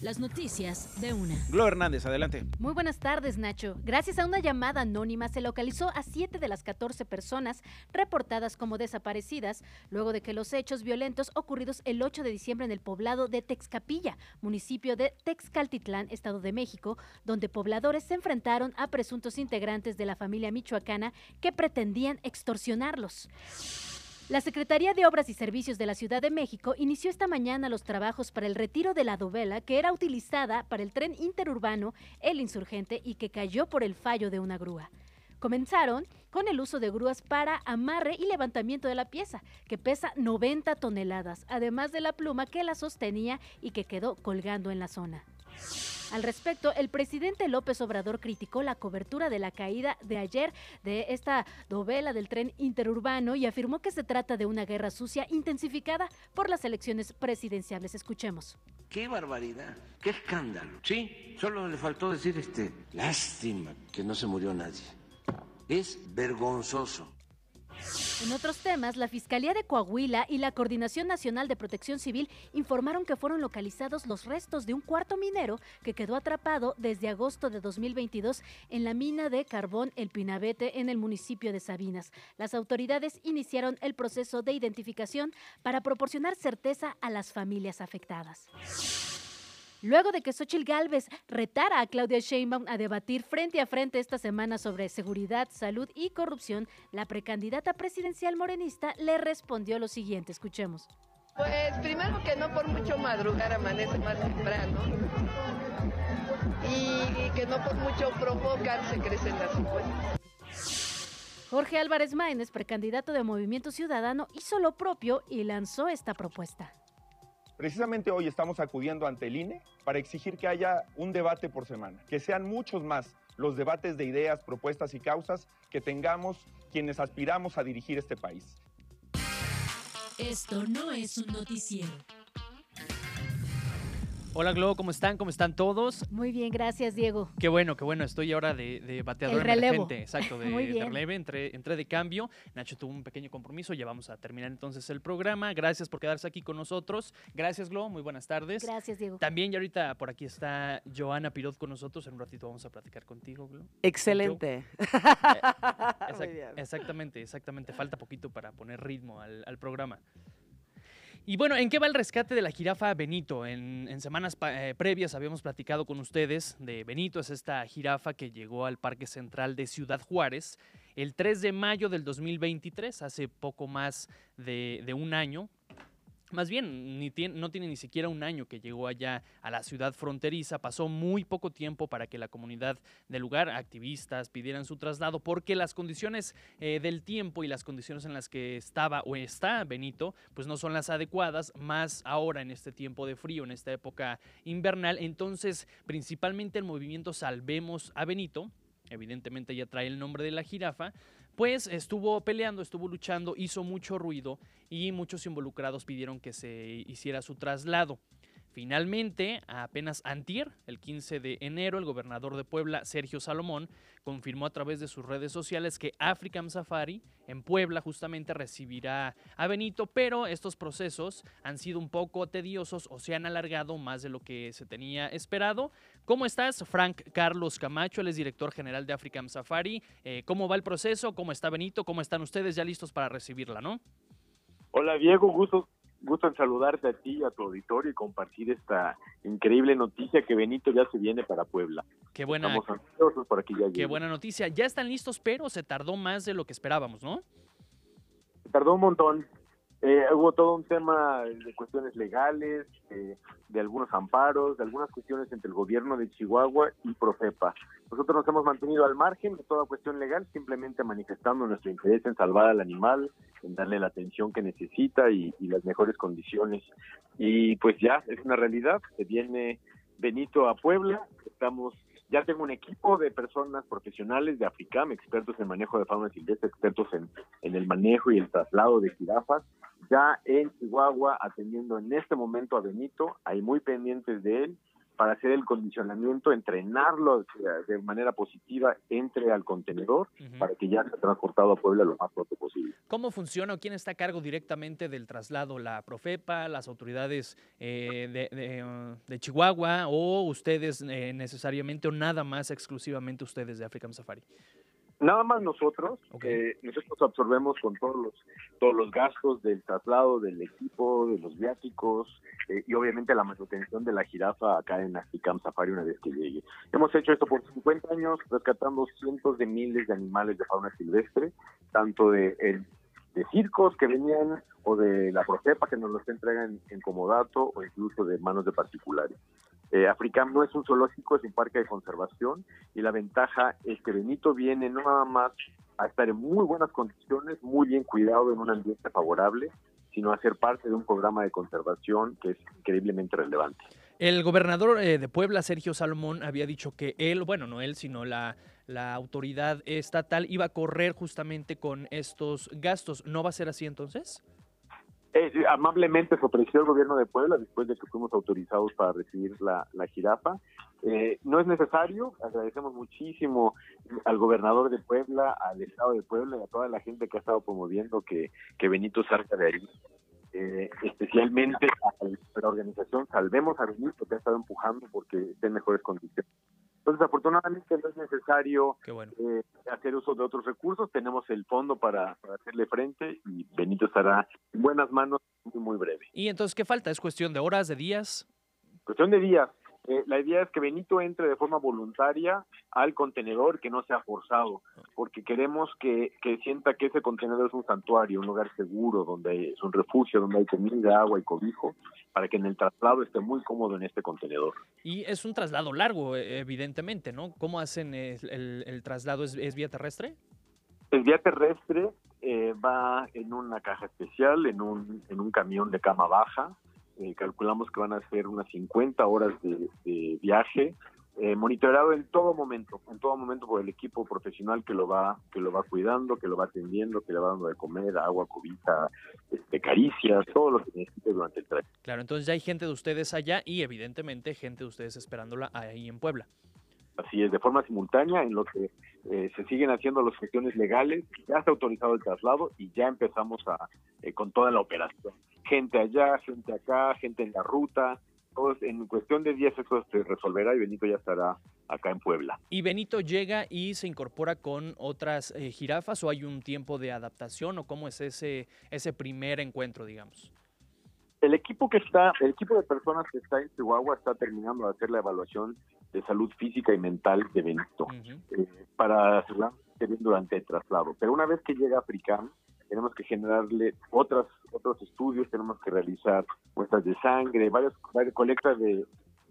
Las noticias de una. Glo Hernández, adelante. Muy buenas tardes, Nacho. Gracias a una llamada anónima se localizó a 7 de las 14 personas reportadas como desaparecidas luego de que los hechos violentos ocurridos el 8 de diciembre en el poblado de Texcapilla, municipio de Texcaltitlán, Estado de México, donde pobladores se enfrentaron a presuntos integrantes de la familia michoacana que pretendían extorsionarlos. La Secretaría de Obras y Servicios de la Ciudad de México inició esta mañana los trabajos para el retiro de la dovela que era utilizada para el tren interurbano El Insurgente y que cayó por el fallo de una grúa. Comenzaron con el uso de grúas para amarre y levantamiento de la pieza, que pesa 90 toneladas, además de la pluma que la sostenía y que quedó colgando en la zona. Al respecto, el presidente López Obrador criticó la cobertura de la caída de ayer de esta dovela del tren interurbano y afirmó que se trata de una guerra sucia intensificada por las elecciones presidenciales. Escuchemos. Qué barbaridad, qué escándalo. Sí, solo le faltó decir este, lástima que no se murió nadie. Es vergonzoso. En otros temas, la Fiscalía de Coahuila y la Coordinación Nacional de Protección Civil informaron que fueron localizados los restos de un cuarto minero que quedó atrapado desde agosto de 2022 en la mina de carbón El Pinabete en el municipio de Sabinas. Las autoridades iniciaron el proceso de identificación para proporcionar certeza a las familias afectadas. Luego de que Xochitl Gálvez retara a Claudia Sheinbaum a debatir frente a frente esta semana sobre seguridad, salud y corrupción, la precandidata presidencial morenista le respondió lo siguiente. Escuchemos. Pues primero que no por mucho madrugar amanece más temprano y, y que no por mucho provocar se crecen las encuestas. Jorge Álvarez Maínez, precandidato de Movimiento Ciudadano, hizo lo propio y lanzó esta propuesta. Precisamente hoy estamos acudiendo ante el INE para exigir que haya un debate por semana, que sean muchos más los debates de ideas, propuestas y causas que tengamos quienes aspiramos a dirigir este país. Esto no es un noticiero. Hola Glo, ¿cómo están? ¿Cómo están todos? Muy bien, gracias Diego. Qué bueno, qué bueno. Estoy ahora de, de bateador El relevo. emergente. Exacto, [laughs] de, Muy de bien. relevo. Entré, entré de cambio. Nacho tuvo un pequeño compromiso. Ya vamos a terminar entonces el programa. Gracias por quedarse aquí con nosotros. Gracias, Glo. Muy buenas tardes. Gracias, Diego. También ya ahorita por aquí está Joana Pirot con nosotros. En un ratito vamos a platicar contigo, Glo. Excelente. [laughs] Eh, Muy exact- bien. exactamente, exactamente. Falta poquito para poner ritmo al, al programa. Y bueno, ¿en qué va el rescate de la jirafa Benito? En, semanas eh, previas habíamos platicado con ustedes de Benito, es esta jirafa que llegó al Parque Central de Ciudad Juárez el 3 de mayo del 2023, hace poco más de un año. Más bien, no tiene ni siquiera un año que llegó allá a la ciudad fronteriza. Pasó muy poco tiempo para que la comunidad del lugar, activistas, pidieran su traslado, porque las condiciones eh, del tiempo y las condiciones en las que estaba o está Benito, pues no son las adecuadas, más ahora en este tiempo de frío, en esta época invernal. Entonces, principalmente el movimiento Salvemos a Benito, evidentemente ya trae el nombre de la jirafa, pues estuvo peleando, estuvo luchando, hizo mucho ruido y muchos involucrados pidieron que se hiciera su traslado. Finalmente, apenas antier, el 15 de enero, el gobernador de Puebla, Sergio Salomón, confirmó a través de sus redes sociales que African Safari en Puebla justamente recibirá a Benito, pero estos procesos han sido un poco tediosos o se han alargado más de lo que se tenía esperado. ¿Cómo estás, Frank Carlos Camacho? Él es director general de African Safari. Eh, ¿Cómo va el proceso? ¿Cómo está Benito? ¿Cómo están ustedes ya listos para recibirla, no? Hola Diego, gusto, gusto en saludarte a ti y a tu auditorio y compartir esta increíble noticia que Benito ya se viene para Puebla. Qué buena, Estamos ansiosos para que ya qué buena noticia. Ya están listos, pero se tardó más de lo que esperábamos, ¿no? Tardó un montón. Eh, hubo todo un tema de cuestiones legales, eh, de algunos amparos, de algunas cuestiones entre el gobierno de Chihuahua y Profepa. Nosotros nos hemos mantenido al margen de toda cuestión legal, simplemente manifestando nuestro interés en salvar al animal, en darle la atención que necesita y, y las mejores condiciones. Y pues ya, es una realidad, se viene Benito a Puebla, estamos ya tengo un equipo de personas profesionales de Africam, expertos en manejo de fauna silvestre, expertos en, en el manejo y el traslado de jirafas, ya en Chihuahua atendiendo en este momento a Benito, ahí muy pendientes de él para hacer el condicionamiento, entrenarlo de manera positiva, entre al contenedor para que ya sea transportado a Puebla lo más pronto posible. ¿Cómo funciona o quién está a cargo directamente del traslado? ¿La Profepa, las autoridades eh, de, de, de Chihuahua o ustedes eh, necesariamente o nada más exclusivamente ustedes de African Safari? Nada más nosotros, eh, nosotros absorbemos con todos los todos los gastos del traslado, del equipo, de los viáticos eh, y obviamente la manutención de la jirafa acá en Africam Safari una vez que llegue. Hemos hecho esto por 50 años, rescatando cientos de miles de animales de fauna silvestre, tanto de circos que venían o de la Profepa que nos los entregan en comodato o incluso de manos de particulares. Eh, Africam no es un zoológico, es un parque de conservación y la ventaja es que Benito viene no nada más a estar en muy buenas condiciones, muy bien cuidado en un ambiente favorable, sino a ser parte de un programa de conservación que es increíblemente relevante. El gobernador eh, de Puebla, Sergio Salomón, había dicho que él, bueno, no él, sino la, la autoridad estatal iba a correr justamente con estos gastos. ¿No va a ser así entonces? Eh, eh, amablemente se ofreció el gobierno de Puebla después de que fuimos autorizados para recibir la, la jirafa. Eh, no es necesario, agradecemos muchísimo al gobernador de Puebla, al estado de Puebla y a toda la gente que ha estado promoviendo que, que Benito salga de ahí. Eh, especialmente a la organización Salvemos a Benito que ha estado empujando porque esté en mejores condiciones. Entonces, afortunadamente no es necesario eh, hacer uso de otros recursos. Tenemos el fondo para, para hacerle frente y Benito estará en buenas manos muy, muy breve. ¿Y entonces qué falta? ¿Es cuestión de horas, de días? Cuestión de días. Eh, la idea es que Benito entre de forma voluntaria al contenedor, que no sea forzado, porque queremos que, que sienta que ese contenedor es un santuario, un lugar seguro, donde es un refugio, donde hay comida, agua y cobijo, para que en el traslado esté muy cómodo en este contenedor. Y es un traslado largo, eh, evidentemente, ¿no? ¿Cómo hacen el, el- el traslado? ¿Es, es vía terrestre? El vía terrestre eh, va en una caja especial, en un, en un camión de cama baja. Eh, calculamos que van a ser unas 50 horas de, de viaje, eh, monitoreado en todo momento, en todo momento por el equipo profesional que lo va que lo va cuidando, que lo va atendiendo, que le va dando de comer, agua, cobija, este, caricias, todo lo que necesite durante el trayecto. Claro, entonces ya hay gente de ustedes allá y evidentemente gente de ustedes esperándola ahí en Puebla. Así es, de forma simultánea, en lo que eh, se siguen haciendo las cuestiones legales, ya está autorizado el traslado y ya empezamos a, eh, con toda la operación. Gente allá, gente acá, gente en la ruta, todo en cuestión de días eso se resolverá y Benito ya estará acá en Puebla. ¿Y Benito llega y se incorpora con otras eh, jirafas o hay un tiempo de adaptación o cómo es ese, ese primer encuentro, digamos? El equipo que está, el equipo de personas que está en Chihuahua está terminando de hacer la evaluación de salud física y mental de Benito eh, para asegurar que esté bien durante el traslado. Pero una vez que llega a Africam, tenemos que generarle otras, otros estudios, tenemos que realizar muestras de sangre, varias, varias colectas de,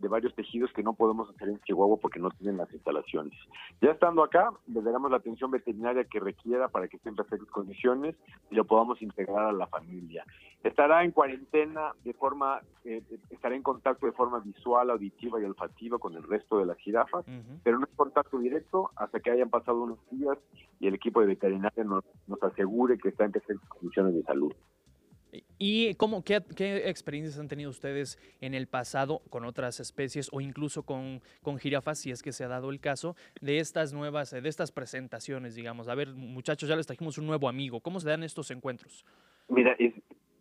de varios tejidos que no podemos hacer en Chihuahua porque no tienen las instalaciones. Ya estando acá, le daremos la atención veterinaria que requiera para que esté en perfectas condiciones y lo podamos integrar a la familia. Estará en cuarentena de forma, eh, estará en contacto de forma visual, auditiva y olfativa con el resto de las jirafas, pero no es contacto directo hasta que hayan pasado unos días y el equipo de veterinaria nos, nos asegure que está en perfectas condiciones de salud. ¿Y cómo, qué, qué experiencias han tenido ustedes en el pasado con otras especies o incluso con, con jirafas, si es que se ha dado el caso, de estas nuevas, de estas presentaciones, digamos? A ver, muchachos, ya les trajimos un nuevo amigo. ¿Cómo se dan estos encuentros? Mira, es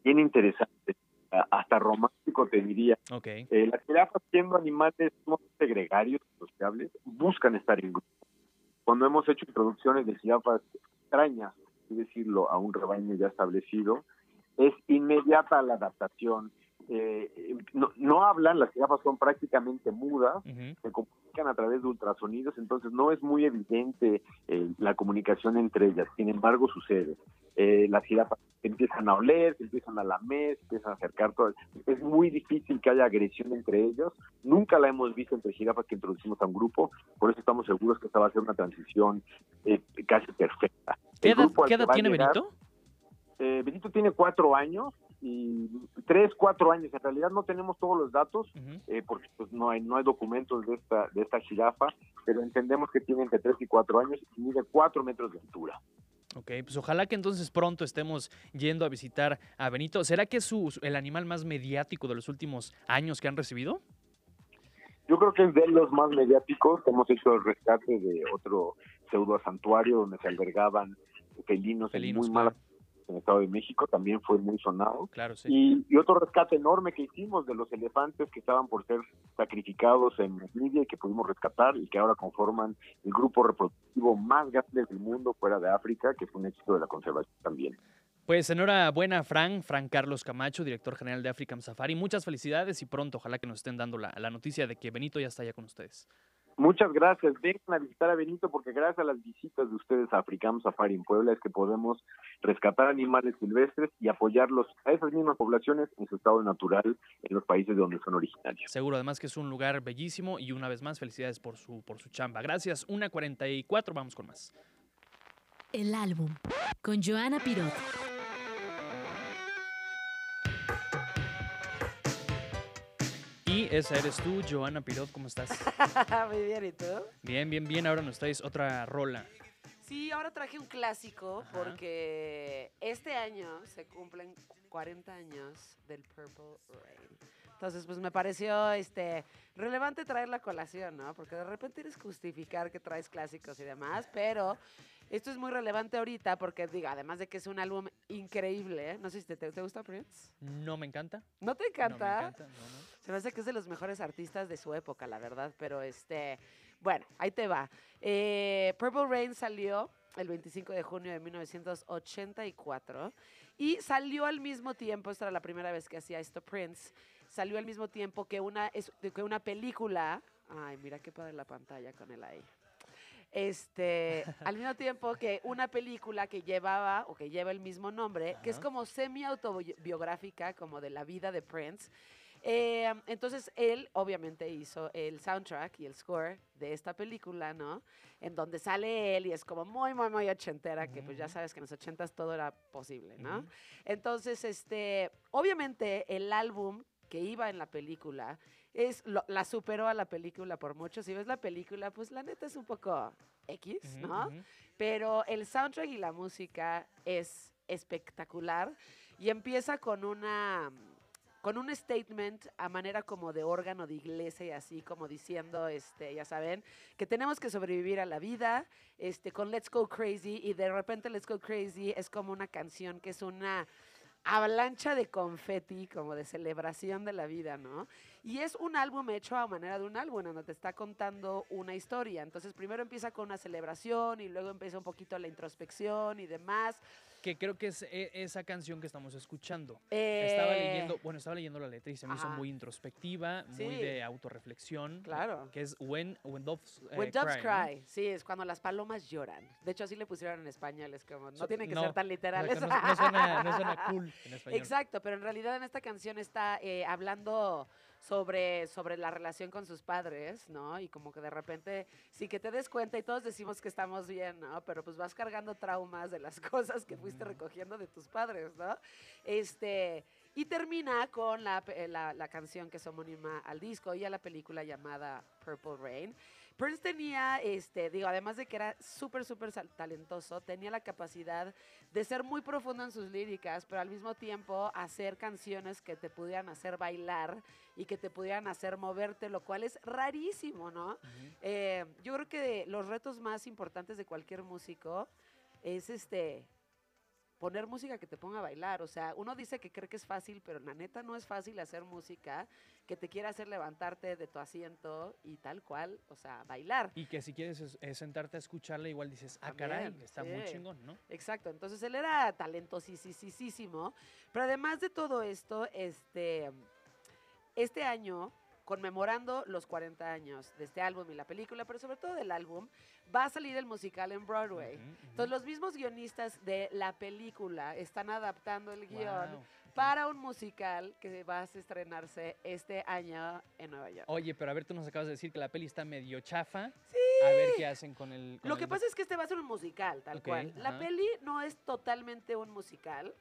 bien interesante, hasta romántico te diría. Ok. Eh, las jirafas, siendo animales sumamente gregarios, sociables, buscan estar en grupo. Cuando hemos hecho introducciones de jirafas extrañas, es decirlo, a un rebaño ya establecido, es inmediata la adaptación. Eh, no, no hablan, las jirafas son prácticamente mudas, se comunican a través de ultrasonidos, entonces no es muy evidente eh, la comunicación entre ellas. Sin embargo, sucede. Eh, las jirafas empiezan a oler, se empiezan a lamer, se empiezan a acercar. Todo. Es muy difícil que haya agresión entre ellos. Nunca la hemos visto entre jirafas que introducimos a un grupo, por eso estamos seguros que esta va a ser una transición eh, casi perfecta. ¿Qué edad, qué tiene llegar- Benito? Eh, Benito tiene cuatro años y tres, cuatro años. En realidad no tenemos todos los datos eh, porque pues, no hay no hay documentos de esta de esta jirafa, pero entendemos que tiene entre tres y cuatro años y mide cuatro metros de altura. Ok, pues ojalá que entonces pronto estemos yendo a visitar a Benito. ¿Será que es su, el animal más mediático de los últimos años que han recibido? Yo creo que es de los más mediáticos. Hemos hecho el rescate de otro pseudo santuario donde se albergaban felinos, Felinos, en muy malas en el Estado de México, también fue muy sonado. Claro, sí. Y, y otro rescate enorme que hicimos de los elefantes que estaban por ser sacrificados en Namibia y que pudimos rescatar y que ahora conforman el grupo reproductivo más grande del mundo fuera de África, que es un éxito de la conservación también. Pues enhorabuena, Fran, Fran Carlos Camacho, director general de African Safari. Muchas felicidades y pronto ojalá que nos estén dando la, la noticia de que Benito ya está allá con ustedes. Muchas gracias. Vengan a visitar a Benito porque gracias a las visitas de ustedes a Africam Safari en Puebla es que podemos rescatar animales silvestres y apoyarlos a esas mismas poblaciones en su estado natural en los países de donde son originarios. Seguro, además que es un lugar bellísimo y una vez más felicidades por su, por su chamba. Gracias, una 44, vamos con más. El álbum con Joana Pirot. Y esa eres tú, Joana Pirot, ¿cómo estás? [laughs] Muy bien, ¿y tú? Bien, bien, bien, ahora nos traes otra rola. Sí, ahora traje un clásico porque este año se cumplen 40 años del Purple Rain. Entonces, pues me pareció este relevante traer la colación, ¿no? Porque de repente que justificar que traes clásicos y demás, pero esto es muy relevante ahorita porque, digo, además de que es un álbum increíble, ¿eh? no sé si te, te, te gusta Prince. No me encanta. ¿No te encanta? No me encanta, no, no. Se me hace que es de los mejores artistas de su época, la verdad. Pero este, bueno, ahí te va. Eh, Purple Rain salió el 25 de junio de 1984 y salió al mismo tiempo, esta era la primera vez que hacía esto Prince, salió al mismo tiempo que una, que una película. Ay, mira qué padre la pantalla con el ahí. Este, [laughs] al mismo tiempo que una película que llevaba o que lleva el mismo nombre, que es como semi-autobiográfica, como de la vida de Prince. Eh, entonces él obviamente hizo el soundtrack y el score de esta película, ¿no? En donde sale él y es como muy, muy, muy ochentera, que pues ya sabes que en los ochentas todo era posible, ¿no? Entonces, este, obviamente el álbum que iba en la película es lo- la superó a la película por mucho. Si ves la película, pues la neta es un poco X, ¿no? Pero el soundtrack y la música es espectacular y empieza con una con un statement a manera como de órgano de iglesia y así como diciendo, este, ya saben, que tenemos que sobrevivir a la vida, este, con Let's Go Crazy y de repente Let's Go Crazy es como una canción que es una avalancha de confeti, como de celebración de la vida, ¿no? Y es un álbum hecho a manera de un álbum, en donde te está contando una historia. Entonces, primero empieza con una celebración y luego empieza un poquito la introspección y demás. Que creo que es e- esa canción que estamos escuchando. Estaba Eh, leyendo, bueno, estaba leyendo la letra y se me hizo Ajá. muy introspectiva, Sí. muy de autorreflexión. Claro. Que es When, when Doves, eh, When Doves Cry, sí, es cuando las palomas lloran. De hecho, así le pusieron en español, es como, no So- tienen que no, ser tan literales. no- no suena- no suena [laughs] cool en español. Exacto, pero en realidad en esta canción está eh, hablando sobre, sobre la relación con sus padres, ¿no? Y como que de repente, sí que te des cuenta y todos decimos que estamos bien, ¿no? Pero pues vas cargando traumas de las [laughs] cosas que fuiste recogiendo de tus padres, ¿no? Este, y termina con la, la, la canción que es homónima al disco y a la película llamada Purple Rain, Prince tenía, este, digo, además de que era súper, súper talentoso, tenía la capacidad de ser muy profundo en sus líricas, pero al mismo tiempo hacer canciones que te pudieran hacer bailar y que te pudieran hacer moverte, lo cual es rarísimo, ¿no? Eh, yo creo que de los retos más importantes de cualquier músico es este poner música que te ponga a bailar. O sea, uno dice que cree que es fácil, pero la neta no es fácil hacer música que te quiera hacer levantarte de tu asiento y tal cual, o sea, bailar. Y que si quieres es- es sentarte a escucharla, igual dices, ah, caray, También, está muy chingón, ¿no? Exacto, entonces él era talentosísimo, pero además de todo esto, este, este año, conmemorando los 40 años de este álbum y la película, pero sobre todo del álbum, va a salir el musical en Broadway. Entonces los mismos guionistas de la película están adaptando el guion Wow. para un musical que va a estrenarse este año en Nueva York. Oye, pero a ver, tú nos acabas de decir que la peli está medio chafa. A ver qué hacen con el... con Lo que el- pasa es que este va a ser un musical, tal Ok, cual. La ajá. peli no es totalmente un musical.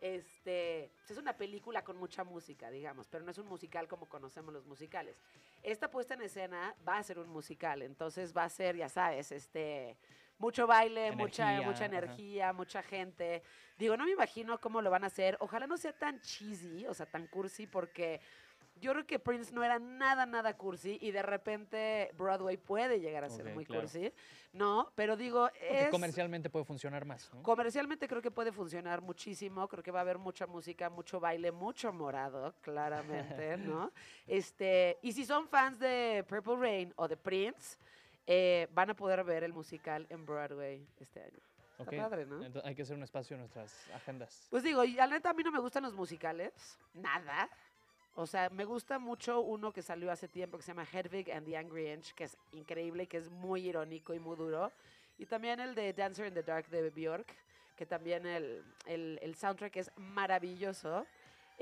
Este, pues es una película con mucha música, digamos, pero no es un musical como conocemos los musicales. Esta puesta en escena va a ser un musical, entonces va a ser, ya sabes, este, mucho baile, mucha, Energía, mucha ajá. energía, mucha gente. Digo, no me imagino cómo lo van a hacer. Ojalá no sea tan cheesy, o sea, tan cursi, porque yo creo que Prince no era nada, nada cursi y de repente Broadway puede llegar a ser muy claro. cursi, ¿no? Pero digo, Porque es... comercialmente puede funcionar más, ¿no? Comercialmente creo que puede funcionar muchísimo, creo que va a haber mucha música, mucho baile, mucho morado, claramente, [laughs] ¿no? Este, y si son fans de Purple Rain o de Prince, eh, van a poder ver el musical en Broadway este año. Está Ok, padre, ¿no? entonces hay que hacer un espacio en nuestras agendas. Pues digo, y la neta a mí no me gustan los musicales, nada. O sea, me gusta mucho uno que salió hace tiempo que se llama Hedwig and the Angry Inch, que es increíble, que es muy irónico y muy duro. Y también el de Dancer in the Dark de Bjork, que también el, el, el soundtrack es maravilloso.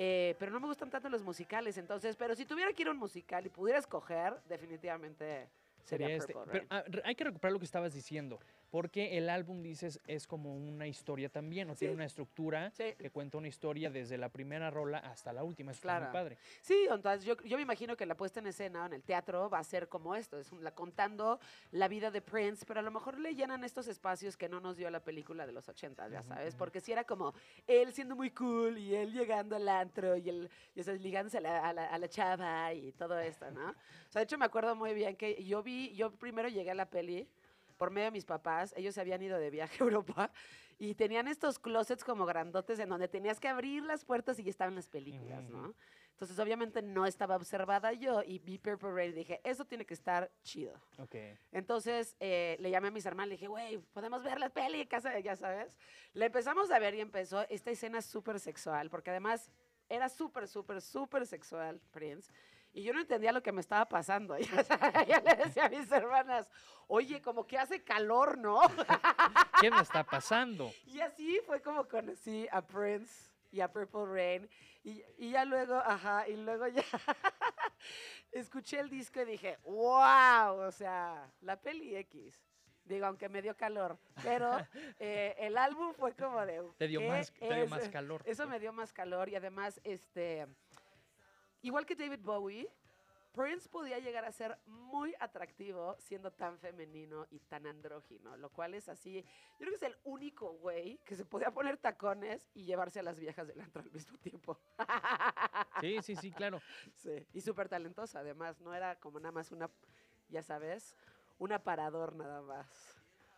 Eh, pero no me gustan tanto los musicales, entonces, pero si tuviera que ir a un musical y pudiera escoger, definitivamente sería, Sería este. Pero ah, hay que recuperar lo que estabas diciendo, porque el álbum, dices, es como una historia también, o tiene Sí. una estructura que cuenta una historia desde la primera rola hasta la última. Eso Claro. muy padre. Sí, entonces yo, yo me imagino que la puesta en escena en el teatro va a ser como esto, es la, contando la vida de Prince, pero a lo mejor le llenan estos espacios que no nos dio la película de los 80, ya sabes, porque si era como él siendo muy cool y él llegando al antro y él, ya sabes, ligándose a la, a la- a la chava y todo esto, ¿no? O sea, de hecho me acuerdo muy bien que yo vi, yo primero llegué a la peli por medio de mis papás, ellos se habían ido de viaje a Europa y tenían estos closets como grandotes en donde tenías que abrir las puertas y ya estaban las películas, ¿no? Entonces, obviamente no estaba observada yo y vi Purple Rain y dije, eso tiene que estar chido. Ok. Entonces eh, le llamé a mis hermanos, le dije, güey, podemos ver la peli, casa, ya sabes. La empezamos a ver y empezó esta escena súper sexual, porque además era súper, súper, súper sexual, Prince. Y yo no entendía lo que me estaba pasando. [laughs] Ya, sabes, ya le decía a mis hermanas, oye, como que hace calor, ¿no? [laughs] ¿Qué me está pasando? [laughs] Y así fue como conocí a Prince y a Purple Rain. Y, y ya luego, ajá, y luego ya escuché el disco y dije, wow, o sea, la peli X. Digo, aunque me dio calor, pero eh, el álbum fue como de... Te dio ¿qué más- te dio más calor. Eso me dio más calor y además, este, igual que David Bowie, Prince podía llegar a ser muy atractivo siendo tan femenino y tan andrógino, lo cual es así. Yo creo que es el único güey que se podía poner tacones y llevarse a las viejas del antro al mismo tiempo. Sí, sí, sí, claro. Sí, y súper talentosa además, no era como nada más una, ya sabes, un aparador nada más.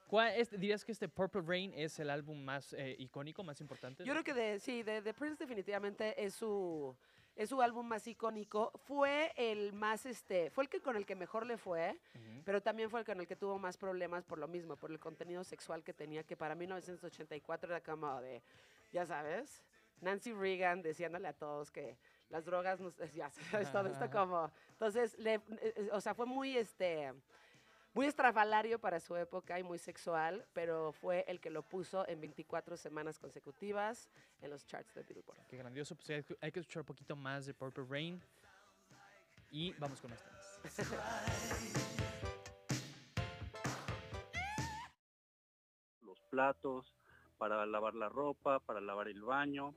¿Cuál es- dirías que este Purple Rain es el álbum más eh, icónico, más importante? Yo creo que de, sí, de, de Prince definitivamente es su, es su álbum más icónico. Fue el más, este, fue el que con el que mejor le fue, pero también fue el con el que tuvo más problemas por lo mismo, por el contenido sexual que tenía, que para 1984 era como de, ya sabes, Nancy Reagan diciéndole a todos que las drogas, nos, [laughs] ya sabes, todo esto como, entonces, le, eh, eh, o sea, fue muy, este, muy estrafalario para su época y muy sexual, pero fue el que lo puso en 24 semanas consecutivas en los charts de Billboard. Qué grandioso. Pues hay que- hay que escuchar un poquito más de Purple Rain. Y vamos con esta. [laughs] los platos, para lavar la ropa, para lavar el baño,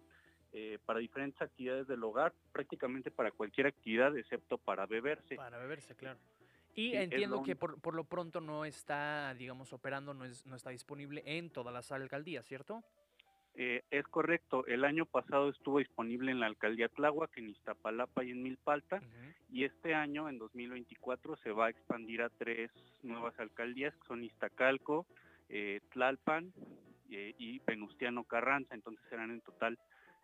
eh, para diferentes actividades del hogar, prácticamente para cualquier actividad excepto para beberse. Para beberse, claro. Y Sí, entiendo que por, por lo pronto no está, digamos, operando, no, es, no está disponible en todas las alcaldías, ¿cierto? Eh, es correcto, el año pasado estuvo disponible en la alcaldía Tláhuac, en Iztapalapa y en Milpalta, y este año, en 2024, se va a expandir a tres nuevas alcaldías, que son Iztacalco, eh, Tlalpan eh, y Venustiano Carranza, entonces serán en total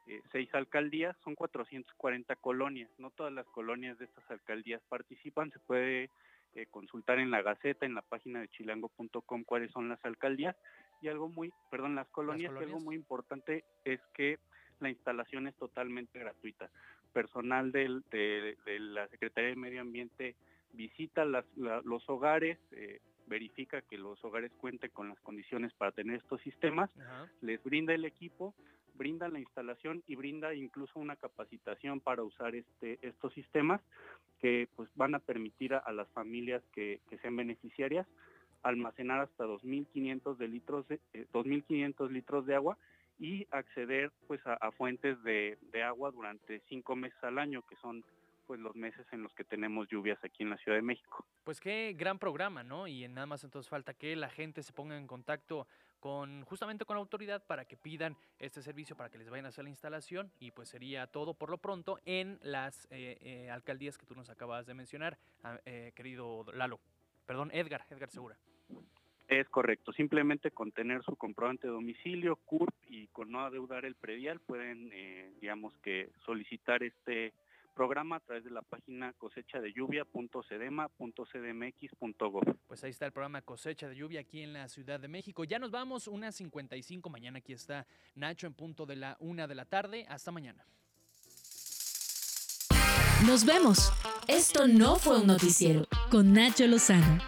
eh, seis alcaldías, son 440 colonias, no todas las colonias de estas alcaldías participan, se puede eh, consultar en la Gaceta, en la página de chilango.com cuáles son las alcaldías. Y algo muy, perdón, las colonias, y algo muy importante es que la instalación es totalmente gratuita. Personal del- de, de la Secretaría de Medio Ambiente visita las- la- los hogares, eh, verifica que los hogares cuenten con las condiciones para tener estos sistemas, les brinda el equipo, brinda la instalación y brinda incluso una capacitación para usar este, estos sistemas que pues van a permitir a, las familias que, que sean beneficiarias almacenar hasta 2.500 de litros de, eh, 2.500 litros de agua y acceder pues a, a fuentes de, de agua durante cinco meses al año que son pues los meses en los que tenemos lluvias aquí en la Ciudad de México. Pues qué gran programa, ¿no? Y nada más entonces falta que la gente se ponga en contacto con justamente con autoridad para que pidan este servicio para que les vayan a hacer la instalación y pues sería todo por lo pronto en las eh, eh, alcaldías que tú nos acabas de mencionar, ah, eh, querido Lalo. Perdón, Edgar, Edgar Segura. Es correcto, simplemente con tener su comprobante de domicilio, CURP y con no adeudar el predial pueden, eh, digamos que solicitar este programa a través de la página cosechadelluvia.cedema.cdmx.gov. Pues ahí está el programa Cosecha de Lluvia aquí en la Ciudad de México. Ya nos vamos, unas 55. Mañana aquí está Nacho en punto de la una de la tarde. Hasta mañana. Nos vemos. Esto no fue un noticiero con Nacho Lozano.